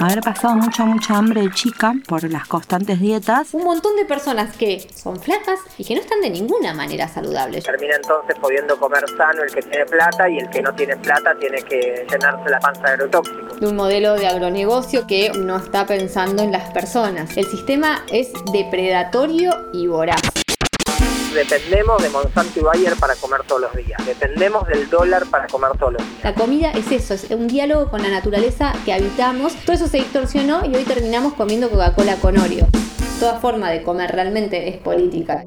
Haber pasado mucha, mucha hambre de chica por las constantes dietas. Un montón de personas que son flacas y que no están de ninguna manera saludables. Termina entonces pudiendo comer sano el que tiene plata y el que no tiene plata tiene que llenarse la panza de agrotóxico. De un modelo de agronegocio que no está pensando en las personas. El sistema es depredatorio y voraz dependemos de Monsanto y Bayer para comer todos los días. Dependemos del dólar para comer todos los días. La comida es eso, es un diálogo con la naturaleza que habitamos. Todo eso se distorsionó y hoy terminamos comiendo Coca-Cola con Oreo. Toda forma de comer realmente es política.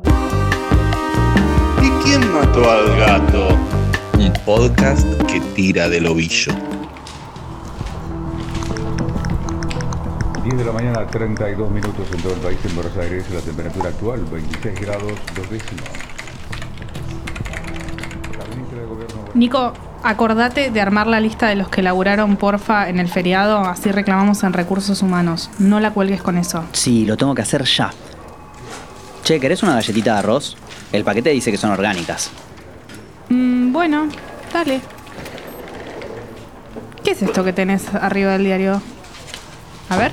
¿Y quién mató al gato? Un podcast que tira del ovillo. 10 de la mañana, 32 minutos en todo el país, en Buenos Aires, la temperatura actual 26 grados, dos décimas. Nico, acordate de armar la lista de los que laburaron porfa en el feriado, así reclamamos en recursos humanos. No la cuelgues con eso. Sí, lo tengo que hacer ya. Che, ¿querés una galletita de arroz? El paquete dice que son orgánicas. Mm, bueno, dale. ¿Qué es esto que tenés arriba del diario? A ver.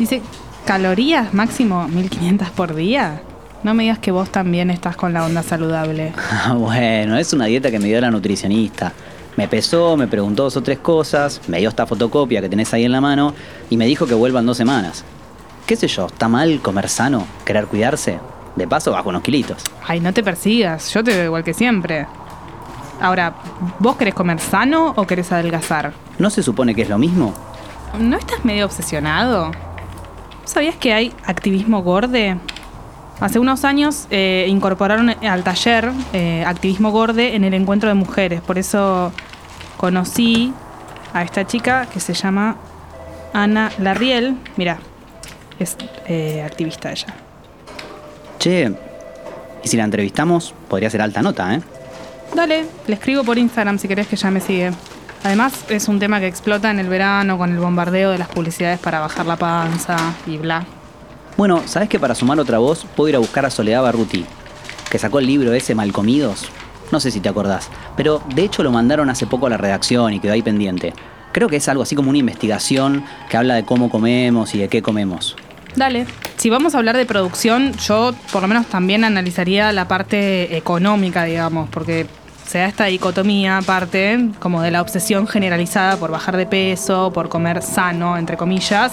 Dice, calorías máximo 1500 por día. No me digas que vos también estás con la onda saludable. bueno, es una dieta que me dio la nutricionista. Me pesó, me preguntó dos o tres cosas, me dio esta fotocopia que tenés ahí en la mano y me dijo que vuelvan dos semanas. ¿Qué sé yo? ¿Está mal comer sano? ¿Querer cuidarse? De paso bajo unos kilitos. Ay, no te persigas, yo te veo igual que siempre. Ahora, ¿vos querés comer sano o querés adelgazar? ¿No se supone que es lo mismo? ¿No estás medio obsesionado? ¿Sabías que hay activismo gorde? Hace unos años eh, incorporaron al taller eh, activismo gorde en el encuentro de mujeres. Por eso conocí a esta chica que se llama Ana Larriel. Mira, es eh, activista ella. Che, y si la entrevistamos, podría ser alta nota, ¿eh? Dale, le escribo por Instagram si querés que ya me sigue. Además, es un tema que explota en el verano con el bombardeo de las publicidades para bajar la panza y bla. Bueno, ¿sabes que para sumar otra voz puedo ir a buscar a Soledad Barruti, que sacó el libro ese Malcomidos? No sé si te acordás, pero de hecho lo mandaron hace poco a la redacción y quedó ahí pendiente. Creo que es algo así como una investigación que habla de cómo comemos y de qué comemos. Dale. Si vamos a hablar de producción, yo por lo menos también analizaría la parte económica, digamos, porque se da esta dicotomía aparte, como de la obsesión generalizada por bajar de peso, por comer sano, entre comillas,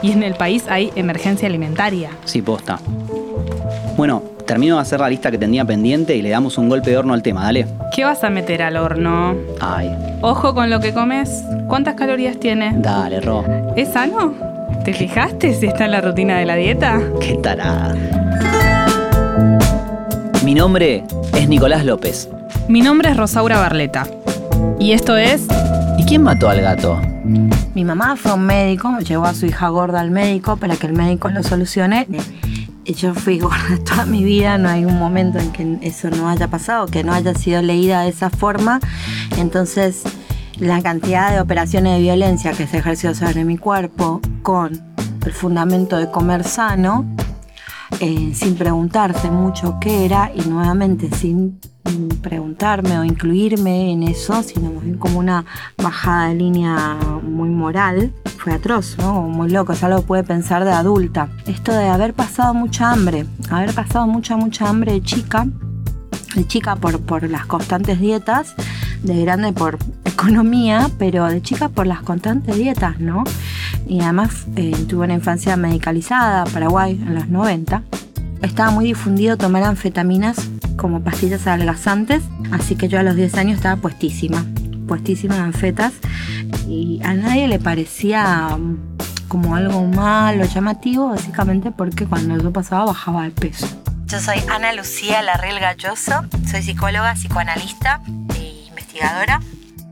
y en el país hay emergencia alimentaria. Sí, posta. Bueno, termino de hacer la lista que tenía pendiente y le damos un golpe de horno al tema, dale. ¿Qué vas a meter al horno? Ay. Ojo con lo que comes. ¿Cuántas calorías tiene? Dale, Ro. ¿Es sano? ¿Te fijaste si está en la rutina de la dieta? Qué tarada. Mi nombre es Nicolás López. Mi nombre es Rosaura Barleta. Y esto es... ¿Y quién mató al gato? Mi mamá fue un médico, llevó a su hija gorda al médico para que el médico lo solucione. Yo fui gorda toda mi vida, no hay un momento en que eso no haya pasado, que no haya sido leída de esa forma. Entonces, la cantidad de operaciones de violencia que se ejerció sobre mi cuerpo con el fundamento de comer sano, eh, sin preguntarse mucho qué era y nuevamente sin preguntarme o incluirme en eso, sino más bien como una bajada de línea muy moral. Fue atroz, ¿no? Muy loco, es algo que puede pensar de adulta. Esto de haber pasado mucha hambre, haber pasado mucha, mucha hambre de chica, de chica por, por las constantes dietas, de grande por economía, pero de chica por las constantes dietas, ¿no? Y además eh, tuve una infancia medicalizada, Paraguay, en los 90. Estaba muy difundido tomar anfetaminas como pastillas adelgazantes, así que yo a los 10 años estaba puestísima, puestísima en anfetas y a nadie le parecía mm, como algo malo, llamativo, básicamente porque cuando yo pasaba bajaba de peso. Yo soy Ana Lucía Larrel Galloso, soy psicóloga, psicoanalista e investigadora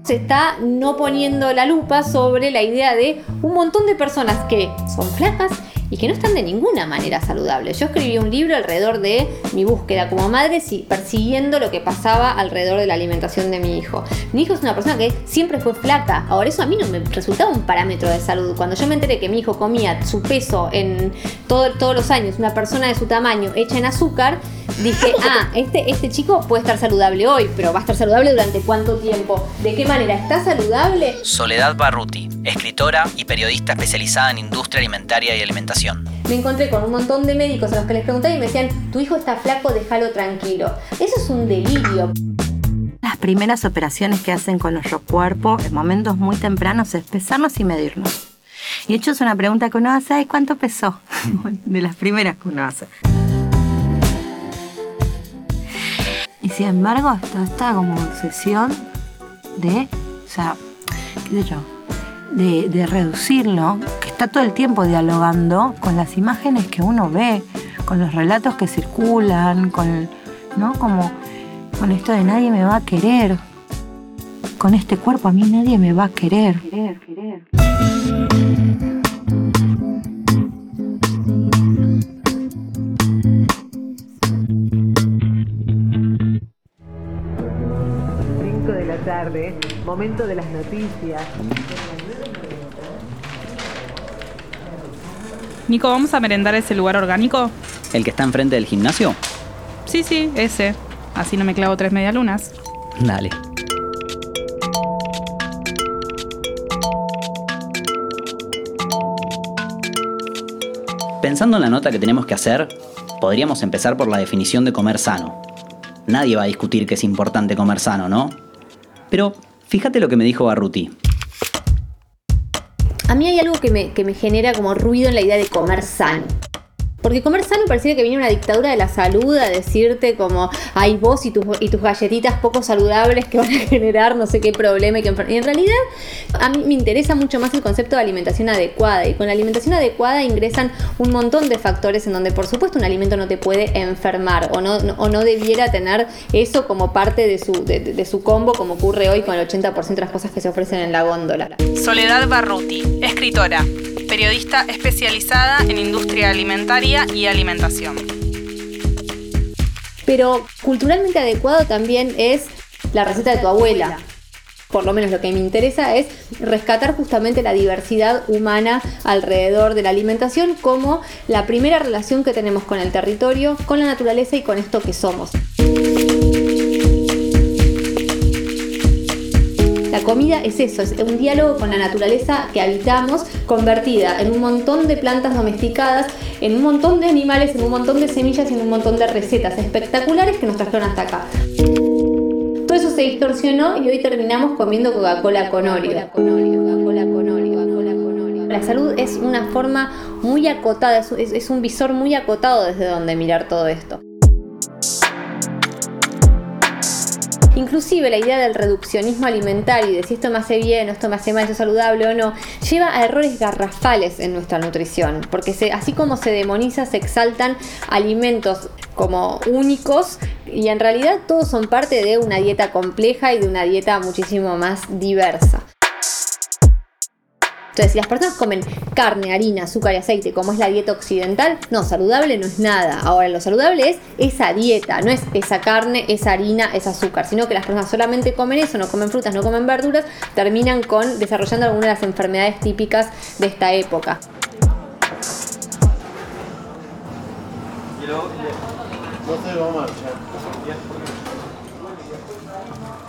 se está no poniendo la lupa sobre la idea de un montón de personas que son flacas y que no están de ninguna manera saludables. Yo escribí un libro alrededor de mi búsqueda como madre, persiguiendo lo que pasaba alrededor de la alimentación de mi hijo. Mi hijo es una persona que siempre fue flaca, ahora eso a mí no me resultaba un parámetro de salud. Cuando yo me enteré que mi hijo comía su peso en todos los años, una persona de su tamaño hecha en azúcar, dije, ah, este, este chico puede estar saludable hoy, pero va a estar saludable durante cuánto tiempo, de qué manera está saludable. Soledad Barruti, escritora y periodista especializada en industria alimentaria y alimentación. Me encontré con un montón de médicos a los que les pregunté y me decían, tu hijo está flaco, déjalo tranquilo. Eso es un delirio. Las primeras operaciones que hacen con nuestro cuerpo en momentos muy tempranos es pesarnos y medirnos. Y de hecho es una pregunta que uno hace, ¿cuánto pesó? de las primeras que uno hace. Y sin embargo, está esta como obsesión de, o sea, qué sé yo, de, reducirlo, que está todo el tiempo dialogando con las imágenes que uno ve, con los relatos que circulan, con, ¿no? Como con esto de nadie me va a querer. Con este cuerpo a mí nadie me va a querer. querer, querer. Momento de las noticias. Nico, ¿vamos a merendar ese lugar orgánico? ¿El que está enfrente del gimnasio? Sí, sí, ese. Así no me clavo tres medialunas. Dale. Pensando en la nota que tenemos que hacer, podríamos empezar por la definición de comer sano. Nadie va a discutir que es importante comer sano, ¿no? Pero fíjate lo que me dijo Barruti. A mí hay algo que me, genera como ruido en la idea de comer sano. Porque comer sano parecía que viene una dictadura de la salud a decirte como, hay vos y, tus, galletitas poco saludables que van a generar no sé qué problema. Y, que y en realidad a mí me interesa mucho más el concepto de alimentación adecuada. Y con la alimentación adecuada ingresan un montón de factores en donde por supuesto un alimento no te puede enfermar o no, o no debiera tener eso como parte de su, de su combo como ocurre hoy con el 80% de las cosas que se ofrecen en la góndola. Soledad Barruti, escritora periodista especializada en industria alimentaria y alimentación. Pero culturalmente adecuado también es la receta de tu abuela. Por lo menos lo que me interesa es rescatar justamente la diversidad humana alrededor de la alimentación como la primera relación que tenemos con el territorio, con la naturaleza y con esto que somos. Comida es eso, es un diálogo con la naturaleza que habitamos, convertida en un montón de plantas domesticadas, en un montón de animales, en un montón de semillas y en un montón de recetas espectaculares que nos trajeron hasta acá. Todo eso se distorsionó y hoy terminamos comiendo Coca-Cola con Oreo. La salud es una forma muy acotada, es un visor muy acotado desde donde mirar todo esto. Inclusive la idea del reduccionismo alimentario y de si esto me hace bien o esto me hace mal, esto es saludable o no, lleva a errores garrafales en nuestra nutrición, porque así como se demoniza, se exaltan alimentos como únicos y en realidad todos son parte de una dieta compleja y de una dieta muchísimo más diversa. Entonces, si las personas comen carne, harina, azúcar y aceite, como es la dieta occidental, no, saludable no es nada. Ahora, lo saludable es esa dieta, no es esa carne, esa harina, ese azúcar, sino que las personas solamente comen eso, no comen frutas, no comen verduras, terminan con desarrollando algunas de las enfermedades típicas de esta época.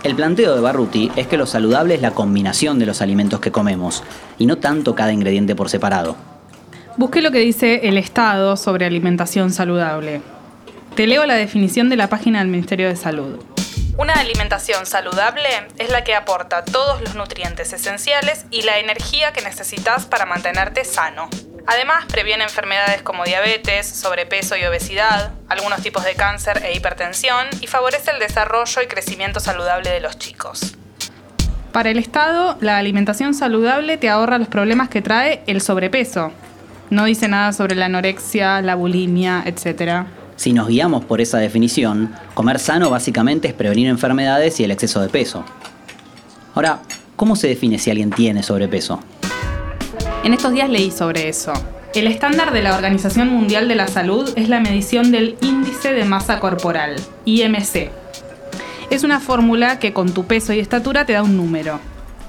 El planteo de Barruti es que lo saludable es la combinación de los alimentos que comemos y no tanto cada ingrediente por separado. Busqué lo que dice el Estado sobre alimentación saludable. Te leo la definición de la página del Ministerio de Salud. Una alimentación saludable es la que aporta todos los nutrientes esenciales y la energía que necesitas para mantenerte sano. Además, previene enfermedades como diabetes, sobrepeso y obesidad, algunos tipos de cáncer e hipertensión y favorece el desarrollo y crecimiento saludable de los chicos. Para el Estado, la alimentación saludable te ahorra los problemas que trae el sobrepeso. No dice nada sobre la anorexia, la bulimia, etc. Si nos guiamos por esa definición, comer sano básicamente es prevenir enfermedades y el exceso de peso. Ahora, ¿cómo se define si alguien tiene sobrepeso? En estos días leí sobre eso. El estándar de la Organización Mundial de la Salud es la medición del índice de masa corporal, IMC. Es una fórmula que con tu peso y estatura te da un número.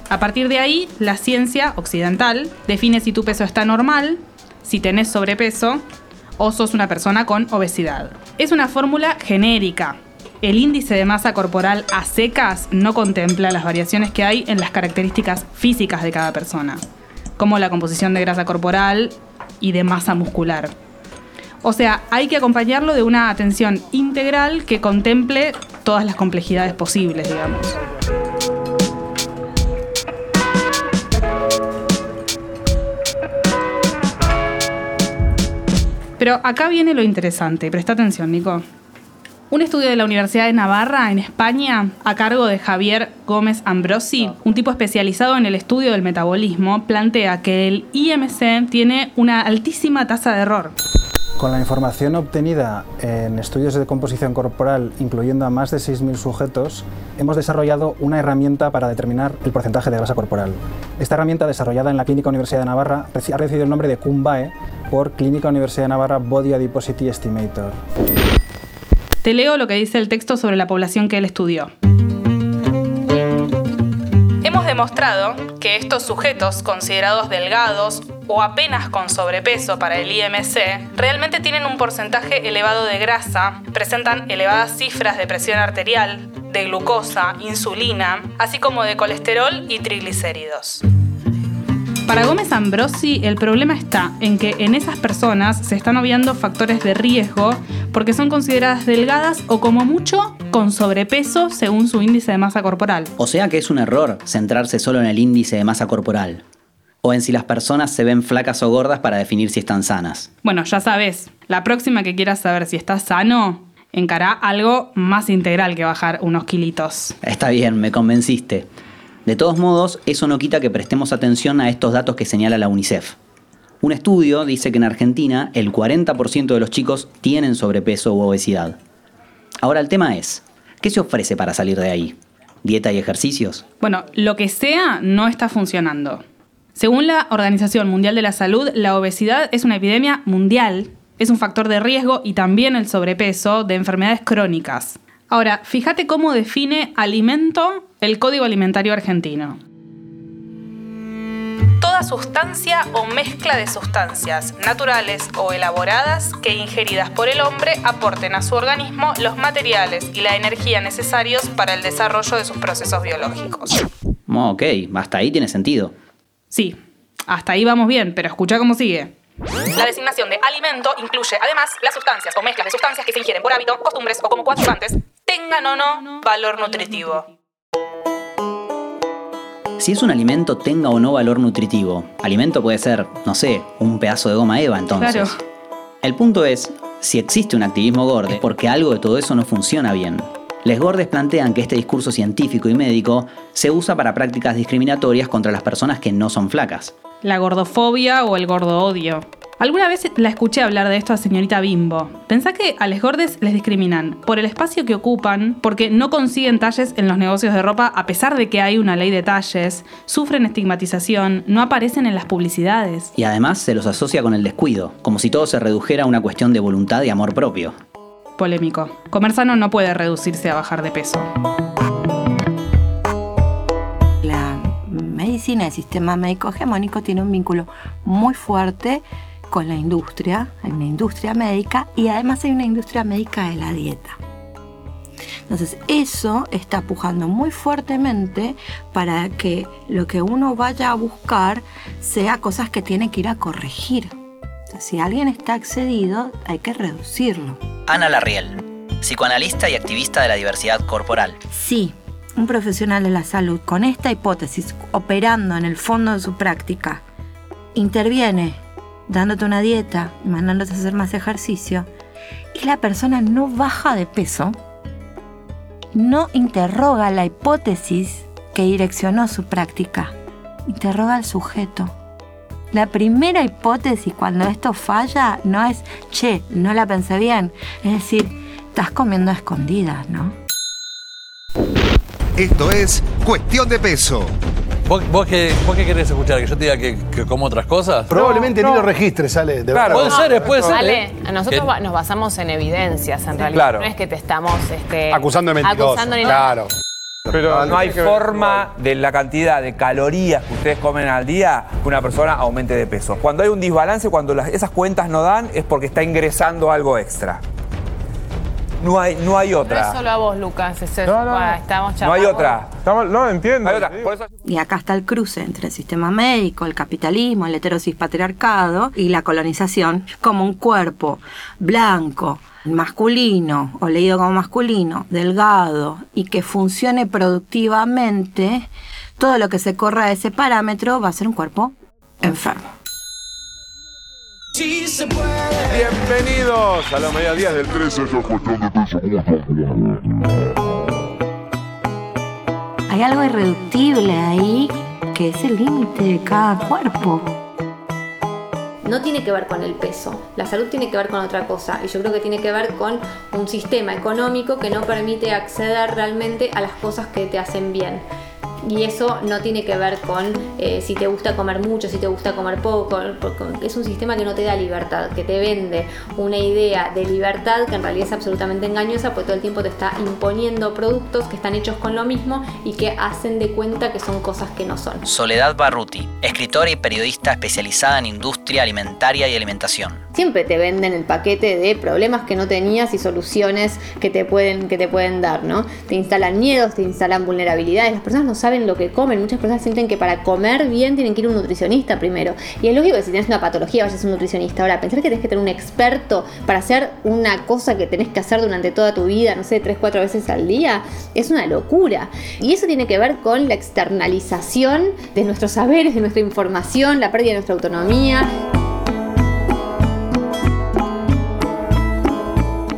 A partir de ahí, la ciencia occidental define si tu peso está normal, si tenés sobrepeso o sos una persona con obesidad. Es una fórmula genérica. El índice de masa corporal a secas no contempla las variaciones que hay en las características físicas de cada persona, como la composición de grasa corporal y de masa muscular. O sea, hay que acompañarlo de una atención integral que contemple todas las complejidades posibles, digamos. Pero acá viene lo interesante, presta atención, Nico. Un estudio de la Universidad de Navarra, en España, a cargo de Javier Gómez Ambrosi, un tipo especializado en el estudio del metabolismo, plantea que el IMC tiene una altísima tasa de error. Con la información obtenida en estudios de composición corporal, incluyendo a más de 6.000 sujetos, hemos desarrollado una herramienta para determinar el porcentaje de grasa corporal. Esta herramienta, desarrollada en la Clínica Universidad de Navarra, ha recibido el nombre de CUMBAE por Clínica Universidad de Navarra Body Adiposity Estimator. Te leo lo que dice el texto sobre la población que él estudió. Hemos demostrado que estos sujetos considerados delgados o apenas con sobrepeso para el IMC realmente tienen un porcentaje elevado de grasa, presentan elevadas cifras de presión arterial, de glucosa, insulina, así como de colesterol y triglicéridos. Para Gómez Ambrosi, el problema está en que en esas personas se están obviando factores de riesgo porque son consideradas delgadas o como mucho con sobrepeso según su índice de masa corporal. O sea que es un error centrarse solo en el índice de masa corporal. O en si las personas se ven flacas o gordas para definir si están sanas. Bueno, ya sabes, la próxima que quieras saber si estás sano, encará algo más integral que bajar unos kilitos. Está bien, me convenciste. De todos modos, eso no quita que prestemos atención a estos datos que señala la UNICEF. Un estudio dice que en Argentina el 40% de los chicos tienen sobrepeso u obesidad. Ahora el tema es, ¿qué se ofrece para salir de ahí? ¿Dieta y ejercicios? Bueno, lo que sea no está funcionando. Según la Organización Mundial de la Salud, la obesidad es una epidemia mundial, es un factor de riesgo y también el sobrepeso de enfermedades crónicas. Ahora, fíjate cómo define alimento el Código Alimentario Argentino. Toda sustancia o mezcla de sustancias naturales o elaboradas que ingeridas por el hombre aporten a su organismo los materiales y la energía necesarios para el desarrollo de sus procesos biológicos. ok, hasta ahí tiene sentido. Sí, hasta ahí vamos bien, pero escucha cómo sigue. La designación de alimento incluye además las sustancias o mezclas de sustancias que se ingieren por hábito, costumbres o como coadyuvantes, tengan o no valor nutritivo. Si es un alimento tenga o no valor nutritivo, alimento puede ser, no sé, un pedazo de goma eva entonces. Claro. El punto es, si existe un activismo gordo, es porque algo de todo eso no funciona bien. Les Gordes plantean que este discurso científico y médico se usa para prácticas discriminatorias contra las personas que no son flacas. La gordofobia o el gordo odio. Alguna vez la escuché hablar de esto a señorita Bimbo. Pensá que a los gordes les discriminan por el espacio que ocupan, porque no consiguen talles en los negocios de ropa a pesar de que hay una ley de talles, sufren estigmatización, no aparecen en las publicidades. Y además se los asocia con el descuido, como si todo se redujera a una cuestión de voluntad y amor propio. Polémico. Comer sano no puede reducirse a bajar de peso. La medicina, el sistema médico hegemónico tiene un vínculo muy fuerte con la industria, hay una industria médica y además hay una industria médica de la dieta. Entonces eso está pujando muy fuertemente para que lo que uno vaya a buscar sea cosas que tiene que ir a corregir. si alguien está excedido, hay que reducirlo. Ana Larriel, psicoanalista y activista de la diversidad corporal. Sí, un profesional de la salud con esta hipótesis operando en el fondo de su práctica interviene dándote una dieta mandándote a hacer más ejercicio, y la persona no baja de peso, no interroga la hipótesis que direccionó su práctica, interroga al sujeto. La primera hipótesis cuando esto falla no es, che, no la pensé bien, es decir, estás comiendo a escondidas, ¿no? Esto es Cuestión de Peso, ¿Vos, vos qué, vos qué querés escuchar? ¿Que yo te diga que, que como otras cosas? Probablemente ni lo registres, sale. De Claro, puede ser, puede ser. Ale, ¿eh? nosotros nos basamos en evidencias, en realidad. Claro. No es que te estamos este, Acusando de mentiroso. acusando ni nada. Claro. Pero no hay forma de la cantidad de calorías que ustedes comen al día que una persona aumente de peso. Cuando hay un desbalance, cuando las- esas cuentas no dan, es porque está ingresando algo extra. No hay, no hay No otra. es solo a vos, Lucas. es- No, no, no. estamos No hay otra. no, entiendo. Hay otra. Por eso- Y acá está el cruce entre el sistema médico, el capitalismo, el heterosis patriarcado y la colonización como un cuerpo blanco, masculino o leído como masculino, delgado y que funcione productivamente, todo lo que se corra de ese parámetro va a ser un cuerpo enfermo. Bienvenidos a los mediodías del 13. Hay algo irreductible ahí que es el límite de cada cuerpo. no tiene que ver con el peso. La salud tiene que ver con otra cosa y yo creo que tiene que ver con un sistema económico que no permite acceder realmente a las cosas que te hacen bien. Y eso no tiene que ver con eh, si te gusta comer mucho, si te gusta comer poco. porque Es un sistema que no te da libertad, que te vende una idea de libertad que en realidad es absolutamente engañosa porque todo el tiempo te está imponiendo productos que están hechos con lo mismo y que hacen de cuenta que son cosas que no son. Soledad Barruti, escritora y periodista especializada en industria alimentaria y alimentación. Siempre te venden el paquete de problemas que no tenías y soluciones que te pueden, que te pueden dar, ¿no? Te instalan miedos, te instalan vulnerabilidades. Las personas no saben lo que comen. Muchas personas sienten que para comer bien tienen que ir a un nutricionista primero. Y es lógico que si tienes una patología vayas a un nutricionista. Ahora, pensar que tenés que tener un experto para hacer una cosa que tenés que hacer durante toda tu vida, no sé, tres, cuatro veces al día, es una locura. Y eso tiene que ver con la externalización de nuestros saberes, de nuestra información, la pérdida de nuestra autonomía.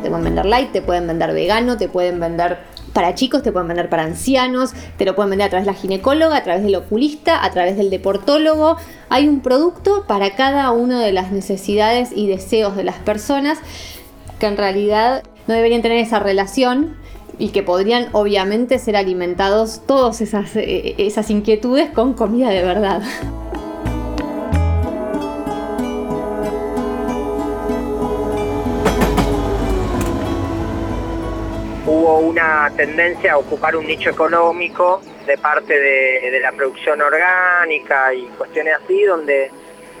Te pueden vender light, te pueden vender vegano, te pueden vender para chicos, te pueden vender para ancianos, te lo pueden vender a través de la ginecóloga, a través del oculista, a través del deportólogo. Hay un producto para cada una de las necesidades y deseos de las personas que en realidad no deberían tener esa relación y que podrían obviamente ser alimentados todas esas, eh, esas inquietudes con comida de verdad. Hubo una tendencia a ocupar un nicho económico de parte de, la producción orgánica y cuestiones así, donde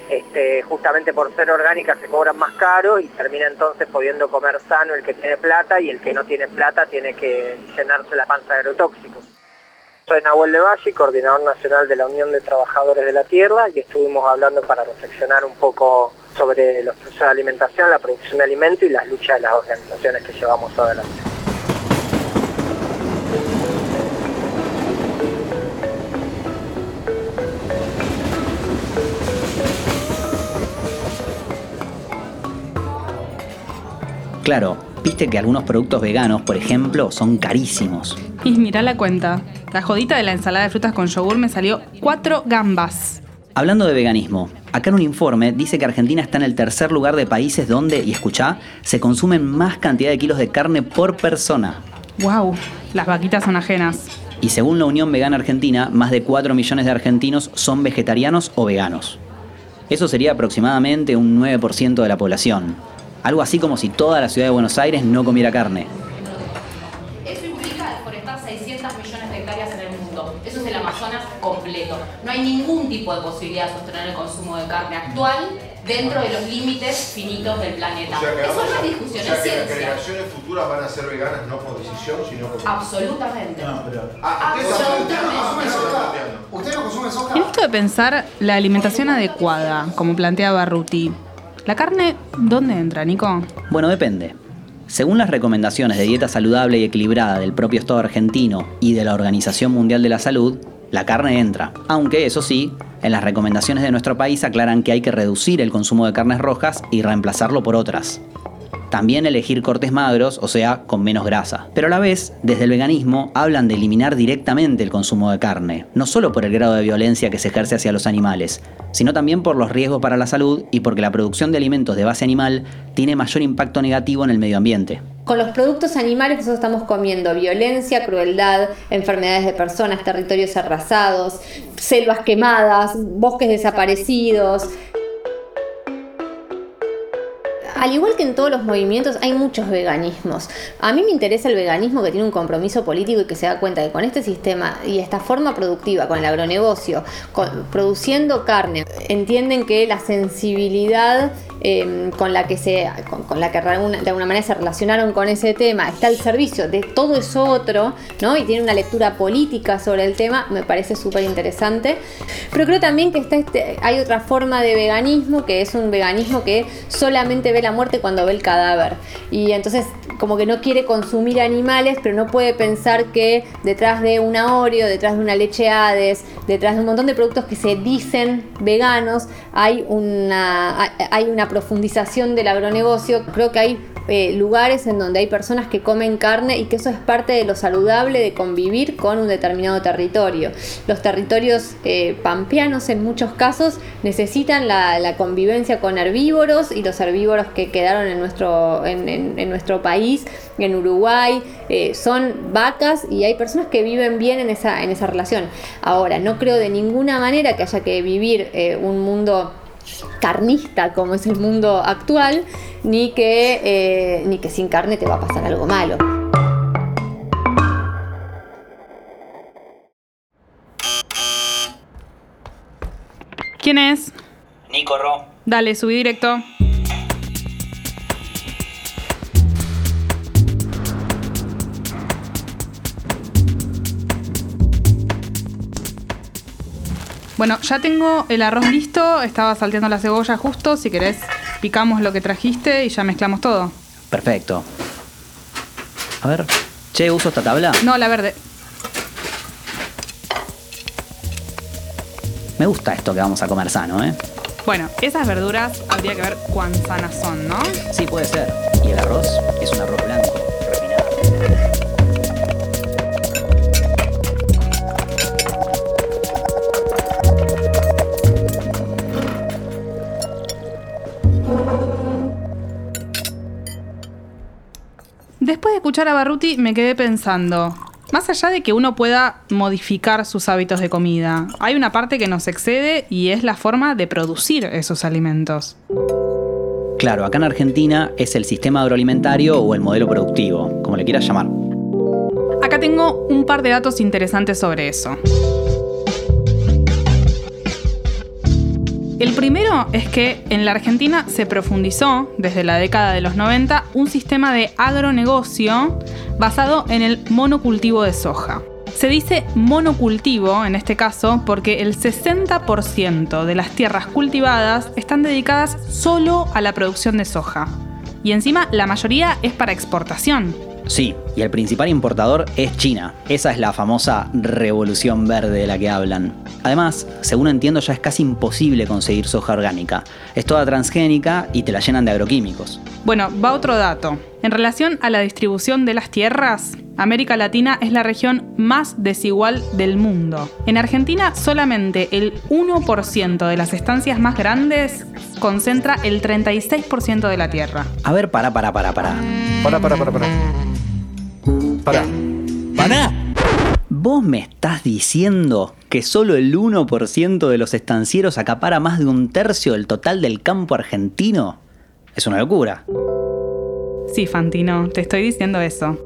este, justamente por ser orgánica se cobran más caro y termina entonces pudiendo comer sano el que tiene plata y el que no tiene plata tiene que llenarse la panza de agrotóxicos. Soy Nahuel de Valle, coordinador nacional de la Unión de Trabajadores de la Tierra y estuvimos hablando para reflexionar un poco sobre los procesos de alimentación, la producción de alimentos y las luchas de las organizaciones que llevamos adelante. Claro, viste que algunos productos veganos, por ejemplo, son carísimos. Y mirá la cuenta. La jodita de la ensalada de frutas con yogur me salió cuatro gambas. Hablando de veganismo, acá en un informe dice que Argentina está en el tercer lugar de países donde, y escuchá, se consumen más cantidad de kilos de carne por persona. Wow, las vaquitas son ajenas. Y según la Unión Vegana Argentina, más de 4 millones de argentinos son vegetarianos o veganos. Eso sería aproximadamente un 9% de la población. Algo así como si toda la ciudad de Buenos Aires no comiera carne. Eso implica deforestar 600 millones de hectáreas en el mundo. Eso es el Amazonas completo. No hay ningún tipo de posibilidad de sostener el consumo de carne actual dentro de los límites finitos del planeta. O sea que Eso no es discusión, o sea es que las generaciones futuras van a ser veganas no por decisión, sino por... Absolutamente. Están planteando- ah. ¿Ustedes no consumen soja? En esto de pensar la alimentación adecuada, como planteaba Ruti, ¿la carne dónde entra, Nico? Bueno, depende. Según las recomendaciones de dieta saludable y equilibrada del propio Estado argentino y de la Organización Mundial de la Salud, la carne entra. Aunque, eso sí, en las recomendaciones de nuestro país aclaran que hay que reducir el consumo de carnes rojas y reemplazarlo por otras. También elegir cortes magros, o sea, con menos grasa. Pero a la vez, desde el veganismo, hablan de eliminar directamente el consumo de carne, no solo por el grado de violencia que se ejerce hacia los animales, sino también por los riesgos para la salud y porque la producción de alimentos de base animal tiene mayor impacto negativo en el medio ambiente. Con los productos animales nosotros estamos comiendo violencia, crueldad, enfermedades de personas, territorios arrasados, selvas quemadas, bosques desaparecidos. Al igual que en todos los movimientos, hay muchos veganismos. A mí me interesa el veganismo que tiene un compromiso político y que se da cuenta que con este sistema y esta forma productiva, con el agronegocio, con- produciendo carne, entienden que la sensibilidad eh, con la que se con, con la que de alguna manera se relacionaron con ese tema está al servicio de todo eso otro, ¿no? Y tiene una lectura política sobre el tema, me parece súper interesante. Pero creo también que está este, hay otra forma de veganismo que es un veganismo que solamente ve la muerte cuando ve el cadáver. Y entonces como que no quiere consumir animales, pero no puede pensar que detrás de una Oreo, detrás de una leche Hades, detrás de un montón de productos que se dicen veganos, hay una, hay- una profundización del agronegocio. Creo que hay eh, lugares en donde hay personas que comen carne y que eso es parte de lo saludable de convivir con un determinado territorio. Los territorios eh, pampeanos en muchos casos necesitan la convivencia con herbívoros y los herbívoros que quedaron en nuestro, en, en- en nuestro país, en Uruguay, eh, son vacas y hay personas que viven bien en esa, en esa relación. Ahora, no creo de ninguna manera que haya que vivir eh, un mundo carnista como es el mundo actual, ni que, eh, ni que sin carne te va a pasar algo malo. ¿Quién es? Nico Ro. Dale, subí directo. Bueno, ya tengo el arroz listo, estaba salteando la cebolla justo, si querés picamos lo que trajiste y ya mezclamos todo. Perfecto. A ver. Che, ¿uso esta tabla? No, la verde. Me gusta esto que vamos a comer sano, ¿eh? Bueno, esas verduras habría que ver cuán sanas son, ¿no? Sí, puede ser. Y el arroz es un arroz blanco. Barruti me quedé pensando, más allá de que uno pueda modificar sus hábitos de comida, hay una parte que nos excede y es la forma de producir esos alimentos. Claro, acá en Argentina es el sistema agroalimentario o el modelo productivo, como le quieras llamar. Acá tengo un par de datos interesantes sobre eso. El primero es que en la Argentina se profundizó desde la década de los 90 un sistema de agronegocio basado en el monocultivo de soja. Se dice monocultivo en este caso porque el 60% de las tierras cultivadas están dedicadas solo a la producción de soja. Y encima la mayoría es para exportación. Sí, y el principal importador es China. Esa es la famosa revolución verde de la que hablan. Además, según entiendo, ya es casi imposible conseguir soja orgánica. Es toda transgénica y te la llenan de agroquímicos. Bueno, va otro dato. En relación a la distribución de las tierras, América Latina es la región más desigual del mundo. En Argentina, solamente el 1% de las estancias más grandes concentra el 36% de la tierra. A ver, para, para, para, para. Para, para, para, para. Para. ¡Para! ¿Vos me estás diciendo que solo el 1% de los estancieros acapara más de un tercio del total del campo argentino? Es una locura. Sí, Fantino, te estoy diciendo eso.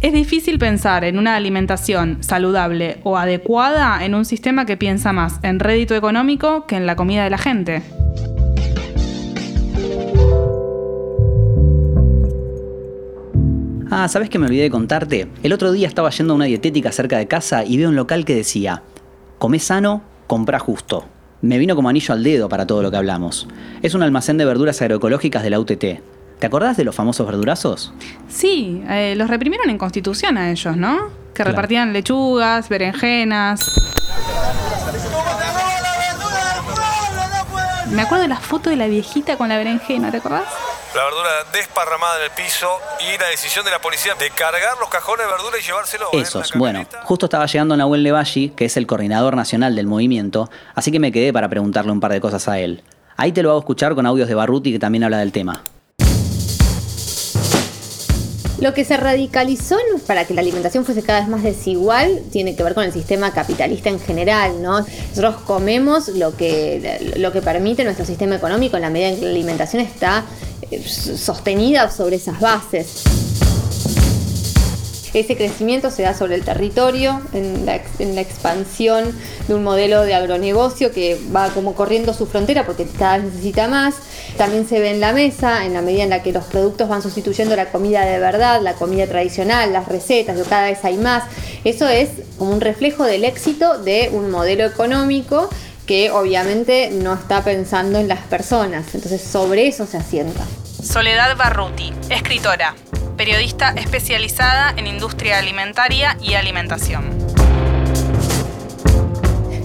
Es difícil pensar en una alimentación saludable o adecuada en un sistema que piensa más en rédito económico que en la comida de la gente. Ah, ¿sabes que me olvidé de contarte? El otro día estaba yendo a una dietética cerca de casa y veo un local que decía, come sano, compra justo. Me vino como anillo al dedo para todo lo que hablamos. Es un almacén de verduras agroecológicas de la UTT. ¿Te acordás de los famosos verdurazos? Sí, eh, los reprimieron en Constitución a ellos, ¿no? Que repartían lechugas, berenjenas. Me acuerdo de la foto de la viejita con la berenjena, ¿te acordás? La verdura desparramada en el piso y la decisión de la policía de cargar los cajones de verdura y llevárselo. ¿eh? Esos, bueno, justo estaba llegando Nahuel Levalli, que es el coordinador nacional del movimiento, así que me quedé para preguntarle un par de cosas a él. Ahí te lo hago escuchar con audios de Barruti que también habla del tema. Lo que se radicalizó para que la alimentación fuese cada vez más desigual tiene que ver con el sistema capitalista en general, ¿no? Nosotros comemos lo que, lo que permite nuestro sistema económico en la medida en que la alimentación está sostenida sobre esas bases. Ese crecimiento se da sobre el territorio, en la, en la, expansión de un modelo de agronegocio que va como corriendo su frontera porque cada vez necesita más. También se ve en la mesa, en la medida en la que los productos van sustituyendo la comida de verdad, la comida tradicional, las recetas, cada vez hay más. Eso es como un reflejo del éxito de un modelo económico que obviamente no está pensando en las personas. Entonces sobre eso se asienta. Soledad Barruti, escritora, periodista especializada en industria alimentaria y alimentación.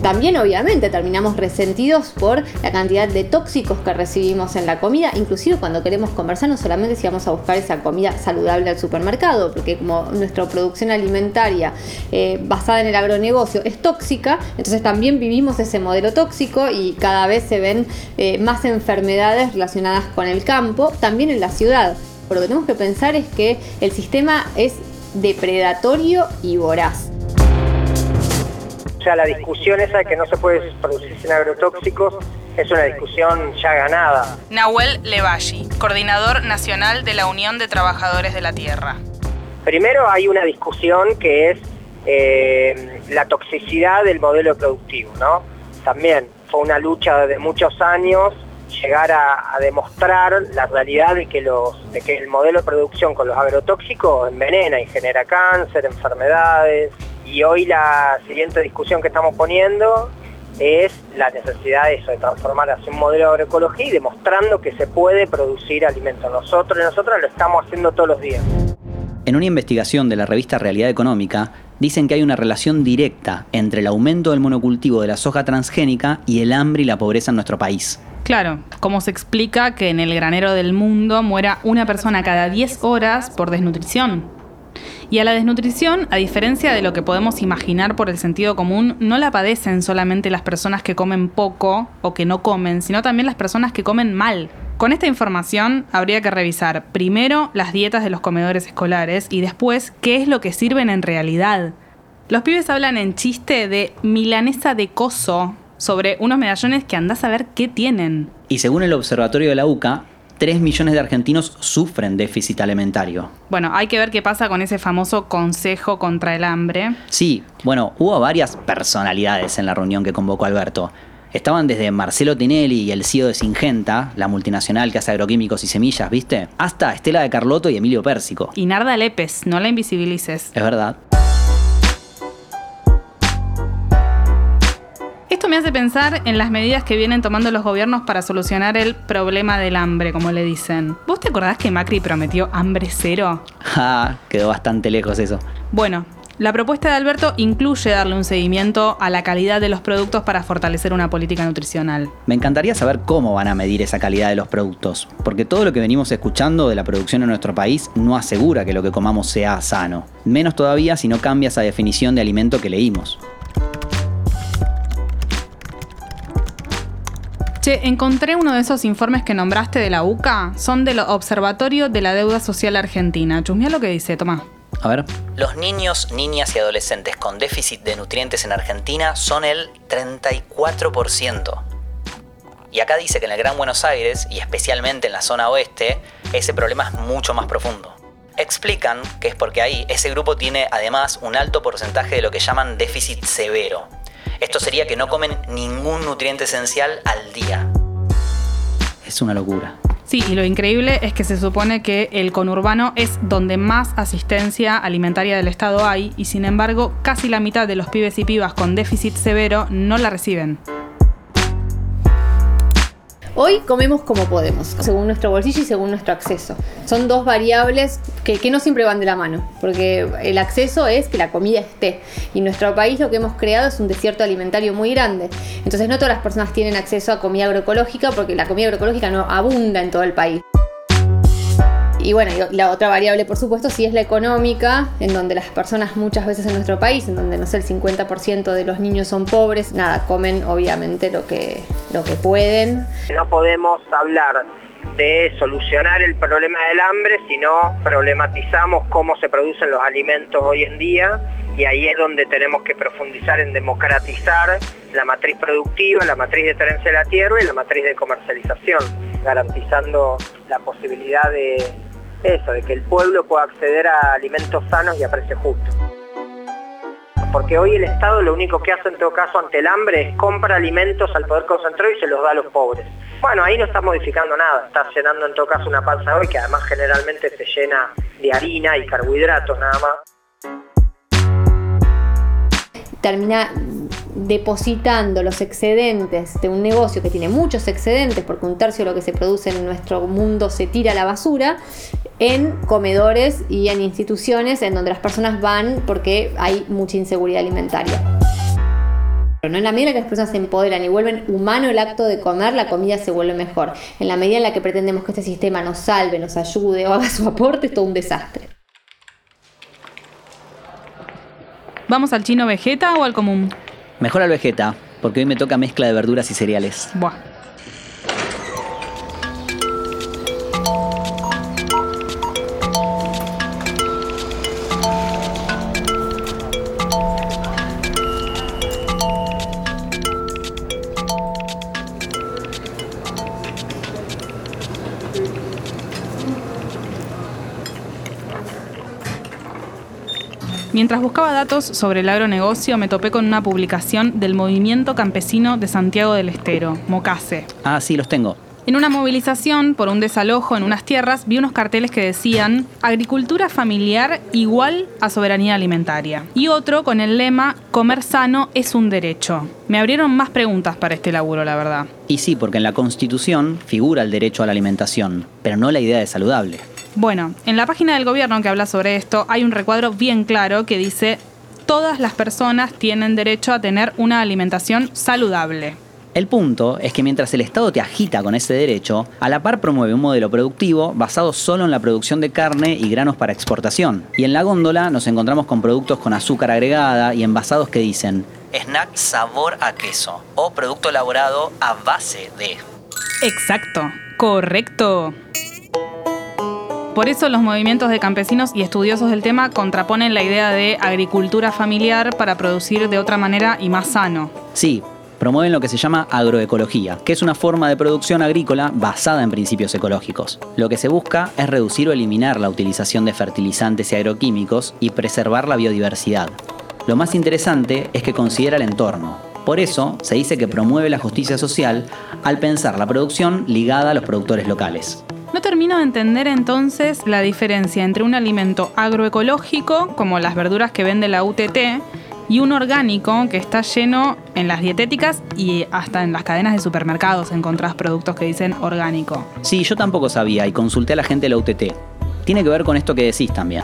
También obviamente terminamos resentidos por la cantidad de tóxicos que recibimos en la comida, inclusive cuando queremos conversar no solamente si vamos a buscar esa comida saludable al supermercado, porque como nuestra producción alimentaria eh, basada en el agronegocio es tóxica, entonces también vivimos ese modelo tóxico y cada vez se ven eh, más enfermedades relacionadas con el campo, también en la ciudad. Pero lo que tenemos que pensar es que el sistema es depredatorio y voraz. O sea, la discusión esa de que no se puede producir sin agrotóxicos es una discusión ya ganada. Nahuel Levalli, coordinador nacional de la Unión de Trabajadores de la Tierra. Primero hay una discusión que es eh, la toxicidad del modelo productivo, ¿no? También fue una lucha de muchos años llegar a, a, demostrar la realidad de que, los, de que el modelo de producción con los agrotóxicos envenena y genera cáncer, enfermedades, y hoy la siguiente discusión que estamos poniendo es la necesidad de eso, de transformar hacia un modelo de agroecología y demostrando que se puede producir alimentos. Nosotros y nosotras lo estamos haciendo todos los días. En una investigación de la revista Realidad Económica, dicen que hay una relación directa entre el aumento del monocultivo de la soja transgénica y el hambre y la pobreza en nuestro país. Claro, ¿cómo se explica que en el granero del mundo muera una persona cada 10 horas por desnutrición? Y a la desnutrición, a diferencia de lo que podemos imaginar por el sentido común, no la padecen solamente las personas que comen poco o que no comen, sino también las personas que comen mal. Con esta información habría que revisar primero las dietas de los comedores escolares y después qué es lo que sirven en realidad. Los pibes hablan en chiste de milanesa de coso sobre unos medallones que andás a ver qué tienen. Y según el observatorio de la UCA, 3 millones de argentinos sufren déficit alimentario. Bueno, hay que ver qué pasa con ese famoso Consejo contra el Hambre. Sí, bueno, hubo varias personalidades en la reunión que convocó Alberto. Estaban desde Marcelo Tinelli y el CEO de Singenta, la multinacional que hace agroquímicos y semillas, ¿viste? Hasta Estela de Carlotto y Emilio Pérsico. Y Narda Lepes, no la invisibilices. Es verdad. Me hace pensar en las medidas que vienen tomando los gobiernos para solucionar el problema del hambre, como le dicen. ¿Vos te acordás que Macri prometió hambre cero? Ah, quedó bastante lejos eso. Bueno, la propuesta de Alberto incluye darle un seguimiento a la calidad de los productos para fortalecer una política nutricional. Me encantaría saber cómo van a medir esa calidad de los productos, porque todo lo que venimos escuchando de la producción en nuestro país no asegura que lo que comamos sea sano. Menos todavía si no cambia esa definición de alimento que leímos. Che, encontré uno de esos informes que nombraste de la UCA. Son del Observatorio de la Deuda Social Argentina. Chusmea lo que dice, toma. A ver. Los niños, niñas y adolescentes con déficit de nutrientes en Argentina son el 34%. Y acá dice que en el Gran Buenos Aires, y especialmente en la zona oeste, ese problema es mucho más profundo. Explican que es porque ahí ese grupo tiene además un alto porcentaje de lo que llaman déficit severo, esto sería que no comen ningún nutriente esencial al día. Es una locura. Sí, y lo increíble es que se supone que el conurbano es donde más asistencia alimentaria del Estado hay y sin embargo casi la mitad de los pibes y pibas con déficit severo no la reciben. Hoy comemos como podemos, según nuestro bolsillo y según nuestro acceso. Son dos variables que, no siempre van de la mano, porque el acceso es que la comida esté. Y nuestro país lo que hemos creado es un desierto alimentario muy grande. Entonces no todas las personas tienen acceso a comida agroecológica porque la comida agroecológica no abunda en todo el país. Y bueno, la otra variable, por supuesto, sí es la económica, en donde las personas muchas veces en nuestro país, en donde no sé, el 50% de los niños son pobres, nada, comen obviamente lo que, lo que pueden. No podemos hablar de solucionar el problema del hambre, sino problematizamos cómo se producen los alimentos hoy en día y ahí es donde tenemos que profundizar en democratizar la matriz productiva, la matriz de tenencia de la tierra y la matriz de comercialización, garantizando la posibilidad de eso, de que el pueblo pueda acceder a alimentos sanos y a precios justos. Porque hoy el Estado lo único que hace en todo caso ante el hambre es compra alimentos al poder concentrado y se los da a los pobres. Bueno, ahí no está modificando nada, está llenando en todo caso una panza hoy que además generalmente se llena de harina y carbohidratos nada más. termina depositando los excedentes de un negocio que tiene muchos excedentes, porque un tercio de lo que se produce en nuestro mundo se tira a la basura, en comedores y en instituciones en donde las personas van porque hay mucha inseguridad alimentaria. Pero no en la medida en que las personas se empoderan y vuelven humano el acto de comer, la comida se vuelve mejor. En la medida en la que pretendemos que este sistema nos salve, nos ayude o haga su aporte, es todo un desastre. ¿Vamos al chino vegeta o al común? Mejor al vegeta, porque hoy me toca mezcla de verduras y cereales. Buah. Mientras buscaba datos sobre el agronegocio, me topé con una publicación del Movimiento Campesino de Santiago del Estero, Mocase. Ah, sí, los tengo. En una movilización por un desalojo en unas tierras vi unos carteles que decían agricultura familiar igual a soberanía alimentaria. Y otro con el lema comer sano es un derecho. Me abrieron más preguntas para este laburo, la verdad. Y sí, porque en la Constitución figura el derecho a la alimentación, pero no la idea de saludable. Bueno, en la página del gobierno que habla sobre esto hay un recuadro bien claro que dice todas las personas tienen derecho a tener una alimentación saludable. El punto es que mientras el Estado te agita con ese derecho, a la par promueve un modelo productivo basado solo en la producción de carne y granos para exportación. Y en la góndola nos encontramos con productos con azúcar agregada y envasados que dicen snack sabor a queso o producto elaborado a base de. Exacto, correcto. Por eso los movimientos de campesinos y estudiosos del tema contraponen la idea de agricultura familiar para producir de otra manera y más sano. Sí, promueven lo que se llama agroecología, que es una forma de producción agrícola basada en principios ecológicos. Lo que se busca es reducir o eliminar la utilización de fertilizantes y agroquímicos y preservar la biodiversidad. Lo más interesante es que considera el entorno. Por eso se dice que promueve la justicia social al pensar la producción ligada a los productores locales. No termino de entender entonces la diferencia entre un alimento agroecológico, como las verduras que vende la UTT, y un orgánico que está lleno en las dietéticas y hasta en las cadenas de supermercados encontrás productos que dicen orgánico. Sí, yo tampoco sabía y consulté a la gente de la UTT. Tiene que ver con esto que decís también.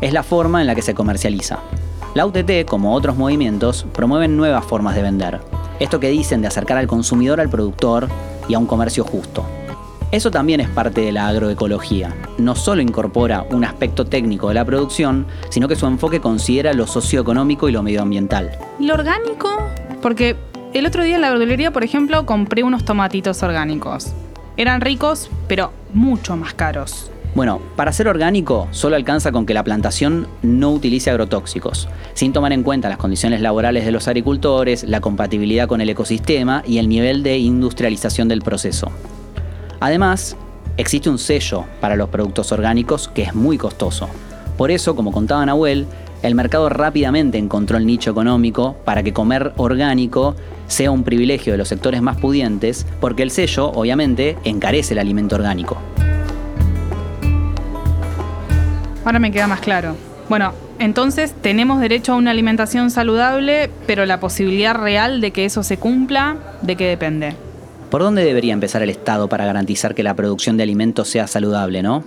Es la forma en la que se comercializa. La UTT, como otros movimientos, promueven nuevas formas de vender. Esto que dicen de acercar al consumidor al productor y a un comercio justo. Eso también es parte de la agroecología. No solo incorpora un aspecto técnico de la producción, sino que su enfoque considera lo socioeconómico y lo medioambiental. ¿Y lo orgánico? Porque el otro día en la verdulería, por ejemplo, compré unos tomatitos orgánicos. Eran ricos, pero mucho más caros. Bueno, para ser orgánico solo alcanza con que la plantación no utilice agrotóxicos, sin tomar en cuenta las condiciones laborales de los agricultores, la compatibilidad con el ecosistema y el nivel de industrialización del proceso. Además, existe un sello para los productos orgánicos que es muy costoso. Por eso, como contaba Nahuel, el mercado rápidamente encontró el nicho económico para que comer orgánico sea un privilegio de los sectores más pudientes, porque el sello, obviamente, encarece el alimento orgánico. Ahora me queda más claro. Bueno, entonces tenemos derecho a una alimentación saludable, pero la posibilidad real de que eso se cumpla, ¿de qué depende? ¿Por dónde debería empezar el Estado para garantizar que la producción de alimentos sea saludable, no?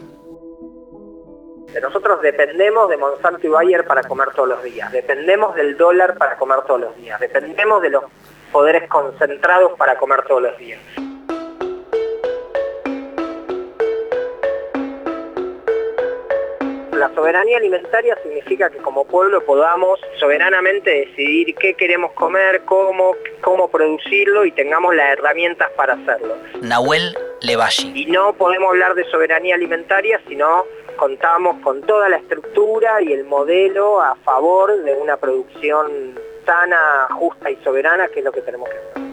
Nosotros dependemos de Monsanto y Bayer para comer todos los días, dependemos del dólar para comer todos los días, dependemos de los poderes concentrados para comer todos los días. La soberanía alimentaria significa que como pueblo podamos soberanamente decidir qué queremos comer, cómo, cómo producirlo y tengamos las herramientas para hacerlo. Nahuel Levalli. Y no podemos hablar de soberanía alimentaria si no contamos con toda la estructura y el modelo a favor de una producción sana, justa y soberana, que es lo que tenemos que hacer.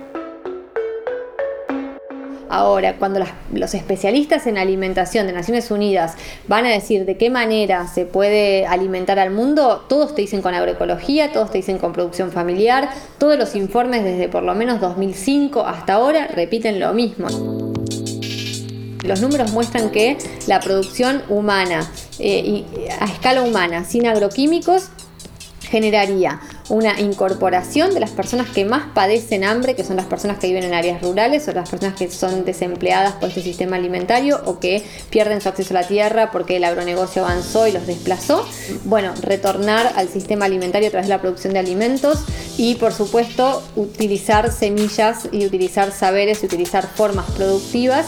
Ahora, cuando los especialistas en alimentación de Naciones Unidas van a decir de qué manera se puede alimentar al mundo, todos te dicen con agroecología, todos te dicen con producción familiar, todos los informes desde por lo menos 2005 hasta ahora repiten lo mismo. Los números muestran que la producción humana eh, y a escala humana, sin agroquímicos, generaría una incorporación de las personas que más padecen hambre, que son las personas que viven en áreas rurales o las personas que son desempleadas por este sistema alimentario o que pierden su acceso a la tierra porque el agronegocio avanzó y los desplazó. Bueno, retornar al sistema alimentario a través de la producción de alimentos y por supuesto utilizar semillas y utilizar saberes y utilizar formas productivas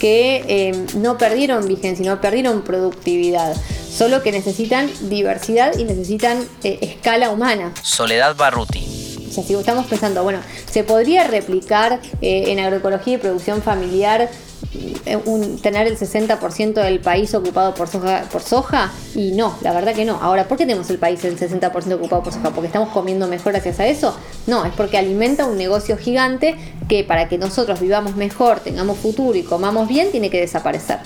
que eh, no perdieron vigencia, no perdieron productividad, solo que necesitan diversidad y necesitan eh, escala humana. Soledad Barruti. O sea, si estamos pensando, bueno, ¿se podría replicar eh, en agroecología y producción familiar un- tener el 60% del país ocupado por soja, por soja? Y no, la verdad que no. Ahora, ¿por qué tenemos el país el 60% ocupado por soja? ¿Porque estamos comiendo mejor gracias a eso? No, es porque alimenta un negocio gigante que para que nosotros vivamos mejor, tengamos futuro y comamos bien, tiene que desaparecer.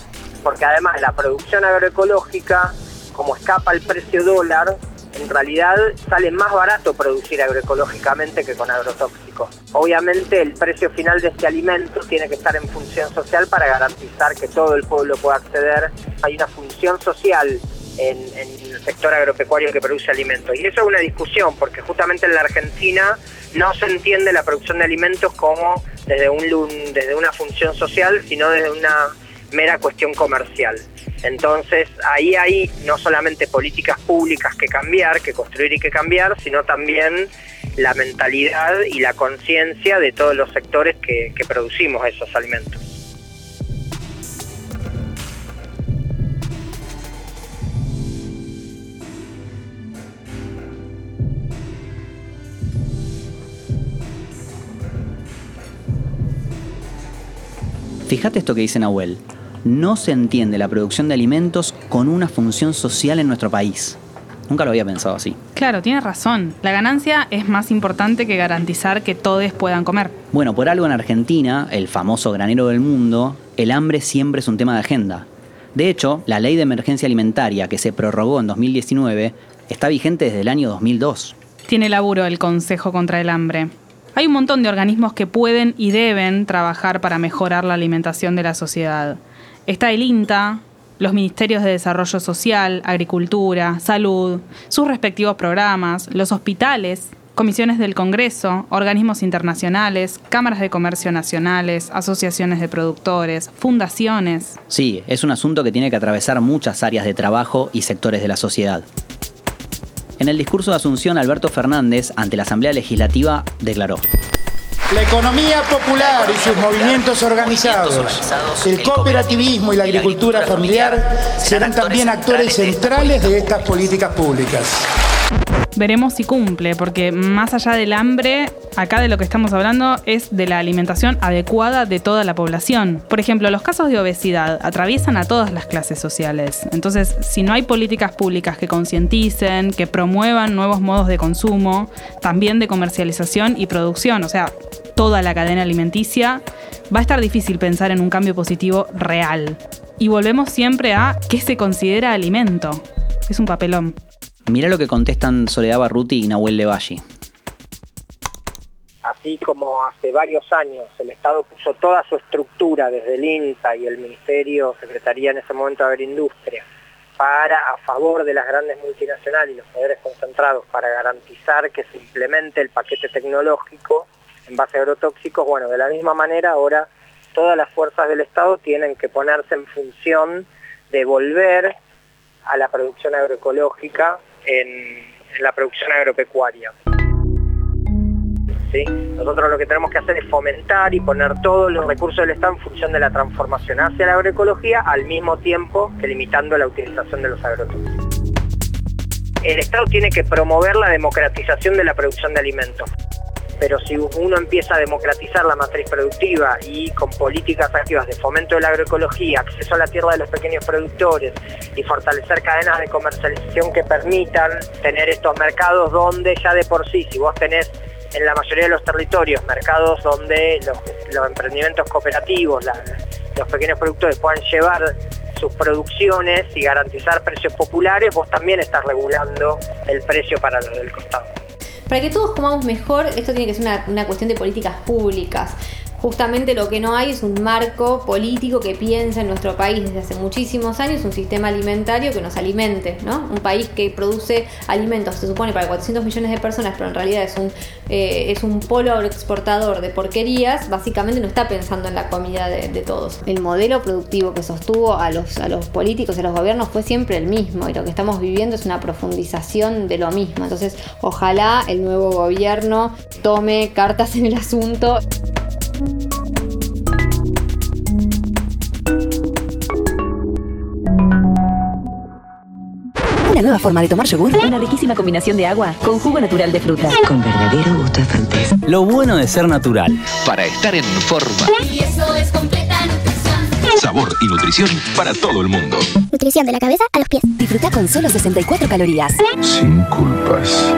porque además la producción agroecológica, como escapa el precio dólar, en realidad sale más barato producir agroecológicamente que con agrotóxicos. Obviamente el precio final de este alimento tiene que estar en función social para garantizar que todo el pueblo pueda acceder. Hay una función social en, en el sector agropecuario que produce alimentos. Y eso es una discusión, porque justamente en la Argentina no se entiende la producción de alimentos como desde, un, desde una función social, sino desde una mera cuestión comercial. Entonces ahí hay no solamente políticas públicas que cambiar, que construir y que cambiar, sino también la mentalidad y la conciencia de todos los sectores que, producimos esos alimentos. Fíjate esto que dice Nahuel. No se entiende la producción de alimentos con una función social en nuestro país. Nunca lo había pensado así. Claro, tiene razón. La ganancia es más importante que garantizar que todos puedan comer. Bueno, por algo en Argentina, el famoso granero del mundo, el hambre siempre es un tema de agenda. De hecho, la ley de emergencia alimentaria que se prorrogó en 2019 está vigente desde el año 2002. Tiene laburo el Consejo contra el Hambre. Hay un montón de organismos que pueden y deben trabajar para mejorar la alimentación de la sociedad. Está el INTA, los Ministerios de Desarrollo Social, Agricultura, Salud, sus respectivos programas, los hospitales, comisiones del Congreso, organismos internacionales, cámaras de comercio nacionales, asociaciones de productores, fundaciones. Sí, es un asunto que tiene que atravesar muchas áreas de trabajo y sectores de la sociedad. En el discurso de Asunción, Alberto Fernández, ante la Asamblea Legislativa, declaró. La economía popular y sus movimientos organizados, el cooperativismo y la agricultura familiar serán también actores centrales de estas políticas públicas. Veremos si cumple, porque más allá del hambre, acá de lo que estamos hablando es de la alimentación adecuada de toda la población. Por ejemplo, los casos de obesidad atraviesan a todas las clases sociales. Entonces, si no hay políticas públicas que concienticen, que promuevan nuevos modos de consumo, también de comercialización y producción, o sea, toda la cadena alimenticia, va a estar difícil pensar en un cambio positivo real. Y volvemos siempre a qué se considera alimento. Es un papelón. Mirá lo que contestan Soledad Barruti y Nahuel Levalli. así como hace varios años el Estado puso toda su estructura desde el INTA y el Ministerio, Secretaría en ese momento de Agroindustria, para a favor de las grandes multinacionales y los poderes concentrados para garantizar que se implemente el paquete tecnológico en base a agrotóxicos, bueno, de la misma manera ahora todas las fuerzas del Estado tienen que ponerse en función de volver a la producción agroecológica en, la producción agropecuaria. ¿sí? Nosotros lo que tenemos que hacer es fomentar y poner todos los recursos del Estado en función de la transformación hacia la agroecología, al mismo tiempo que limitando la utilización de los agrotóxicos. El Estado tiene que promover la democratización de la producción de alimentos. Pero si uno empieza a democratizar la matriz productiva y con políticas activas de fomento de la agroecología, acceso a la tierra de los pequeños productores y fortalecer cadenas de comercialización que permitan tener estos mercados donde ya de por sí, si vos tenés en la mayoría de los territorios mercados donde los, emprendimientos cooperativos, los pequeños productores puedan llevar sus producciones y garantizar precios populares, vos también estás regulando el precio para los del costado. Para que todos comamos mejor, esto tiene que ser una, una cuestión de políticas públicas. Justamente lo que no hay es un marco político que piensa en nuestro país desde hace muchísimos años un sistema alimentario que nos alimente, ¿no? Un país que produce alimentos, se supone, para 400 millones de personas, pero en realidad es un, eh, es un polo agroexportador de porquerías, básicamente no está pensando en la comida de, de todos. El modelo productivo que sostuvo a los, a los políticos y a los gobiernos fue siempre el mismo y lo que estamos viviendo es una profundización de lo mismo. Entonces, ojalá el nuevo gobierno tome cartas en el asunto. Una nueva forma de tomar yogur. Una riquísima combinación de agua con jugo natural de fruta. Con verdadero gusto de frutas. Lo bueno de ser natural. Para estar en forma. Y eso es completa nutrición. Sabor y nutrición para todo el mundo. Nutrición de la cabeza a los pies. Disfruta con solo 64 calorías. Sin culpas.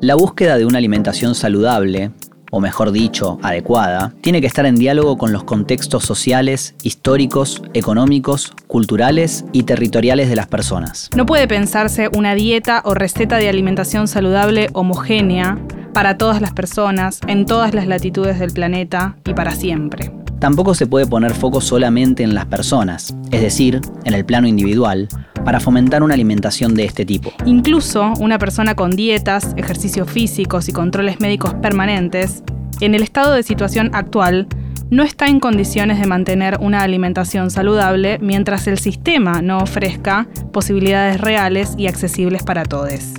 La búsqueda de una alimentación saludable, o mejor dicho, adecuada, tiene que estar en diálogo con los contextos sociales, históricos, económicos, culturales y territoriales de las personas. No puede pensarse una dieta o receta de alimentación saludable homogénea para todas las personas, en todas las latitudes del planeta y para siempre. Tampoco se puede poner foco solamente en las personas, es decir, en el plano individual, para fomentar una alimentación de este tipo. Incluso una persona con dietas, ejercicios físicos y controles médicos permanentes, en el estado de situación actual, no está en condiciones de mantener una alimentación saludable mientras el sistema no ofrezca posibilidades reales y accesibles para todos.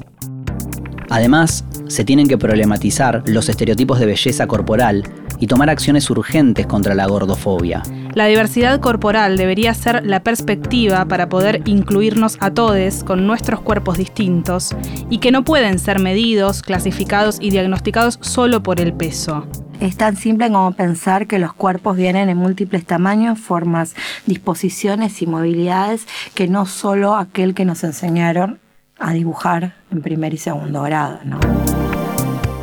Además, se tienen que problematizar los estereotipos de belleza corporal y tomar acciones urgentes contra la gordofobia. La diversidad corporal debería ser la perspectiva para poder incluirnos a todos con nuestros cuerpos distintos y que no pueden ser medidos, clasificados y diagnosticados solo por el peso. Es tan simple como pensar que los cuerpos vienen en múltiples tamaños, formas, disposiciones y movilidades que no solo aquel que nos enseñaron a dibujar en primer y segundo grado, ¿no?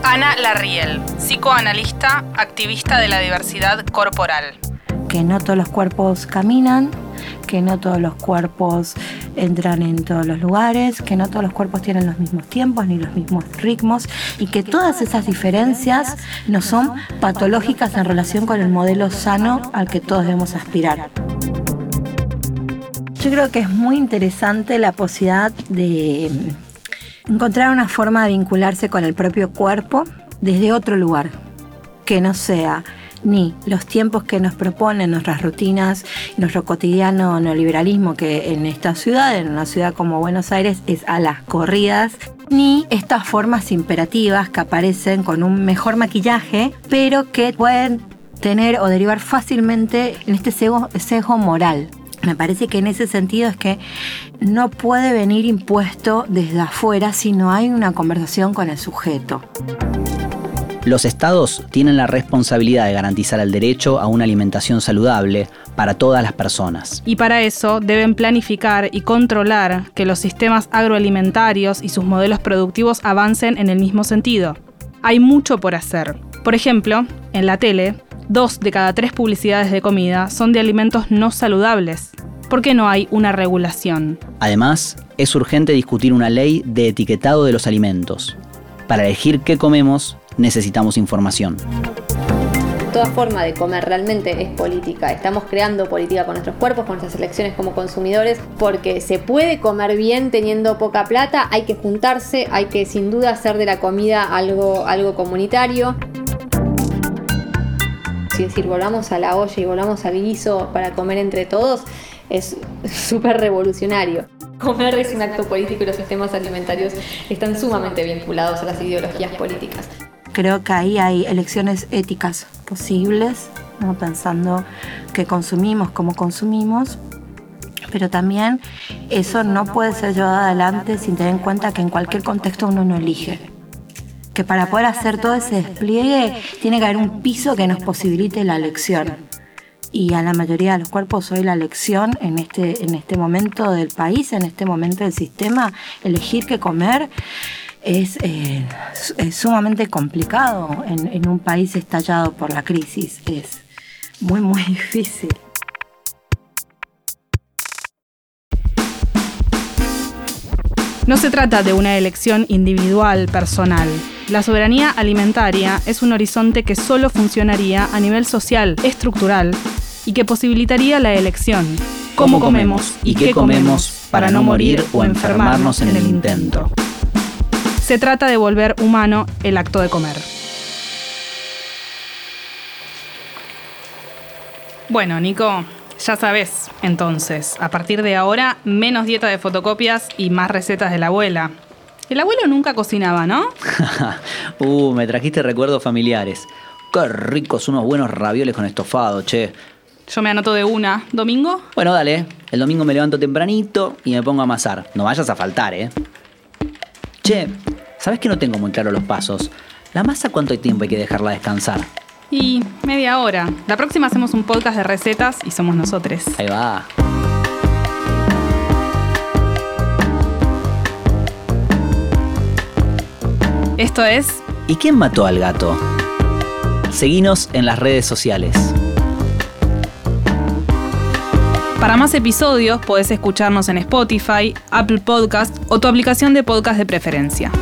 Ana Larriel, psicoanalista, activista de la diversidad corporal. Que no todos los cuerpos caminan, que no todos los cuerpos entran en todos los lugares, que no todos los cuerpos tienen los mismos tiempos ni los mismos ritmos y que todas esas diferencias no son patológicas en relación con el modelo sano al que todos debemos aspirar. Yo creo que es muy interesante la posibilidad de encontrar una forma de vincularse con el propio cuerpo desde otro lugar, que no sea ni los tiempos que nos proponen nuestras rutinas, nuestro cotidiano neoliberalismo que en esta ciudad, en una ciudad como Buenos Aires, es a las corridas, ni estas formas imperativas que aparecen con un mejor maquillaje, pero que pueden tener o derivar fácilmente en este sesgo, moral. Me parece que en ese sentido es que no puede venir impuesto desde afuera si no hay una conversación con el sujeto. Los estados tienen la responsabilidad de garantizar el derecho a una alimentación saludable para todas las personas. Y para eso deben planificar y controlar que los sistemas agroalimentarios y sus modelos productivos avancen en el mismo sentido. Hay mucho por hacer. Por ejemplo, en la tele, dos de cada tres publicidades de comida son de alimentos no saludables. ¿Por qué no hay una regulación? Además, es urgente discutir una ley de etiquetado de los alimentos. Para elegir qué comemos, necesitamos información. Toda forma de comer realmente es política. Estamos creando política con nuestros cuerpos, con nuestras elecciones como consumidores, porque se puede comer bien teniendo poca plata, hay que juntarse, hay que sin duda hacer de la comida algo, algo comunitario. Si decir, volvamos a la olla y volvamos al guiso para comer entre todos, es súper revolucionario. Comer es un acto político y los sistemas alimentarios están sumamente vinculados a las ideologías políticas. Creo que ahí hay elecciones éticas posibles, ¿no? pensando que consumimos como consumimos, pero también eso no puede ser llevado adelante sin tener en cuenta que en cualquier contexto uno no elige. Que para poder hacer todo ese despliegue tiene que haber un piso que nos posibilite la elección. Y a la mayoría de los cuerpos hoy la elección en este, en este momento del país, en este momento del sistema, elegir qué comer es, eh, sumamente complicado en, en un país estallado por la crisis. Es muy, muy difícil. No se trata de una elección individual, personal. La soberanía alimentaria es un horizonte que solo funcionaría a nivel social, estructural, y que posibilitaría la elección. ¿Cómo comemos y qué comemos para no morir o enfermarnos en el intento? Se trata de volver humano el acto de comer. Bueno, Nico, ya sabes, entonces, a partir de ahora, menos dieta de fotocopias y más recetas de la abuela. El abuelo nunca cocinaba, ¿no? uh, me trajiste recuerdos familiares. Qué ricos unos buenos ravioles con estofado, che. Yo me anoto de una. ¿Domingo? Bueno, dale. El domingo me levanto tempranito y me pongo a amasar. No vayas a faltar, ¿eh? Che, ¿sabes que no tengo muy claro los pasos? ¿La masa cuánto tiempo hay que dejarla descansar? Y media hora. La próxima hacemos un podcast de recetas y somos nosotros. Ahí va. Esto es... ¿Y quién mató al gato? Seguinos en las redes sociales. Para más episodios podés escucharnos en Spotify, Apple Podcast o tu aplicación de podcast de preferencia.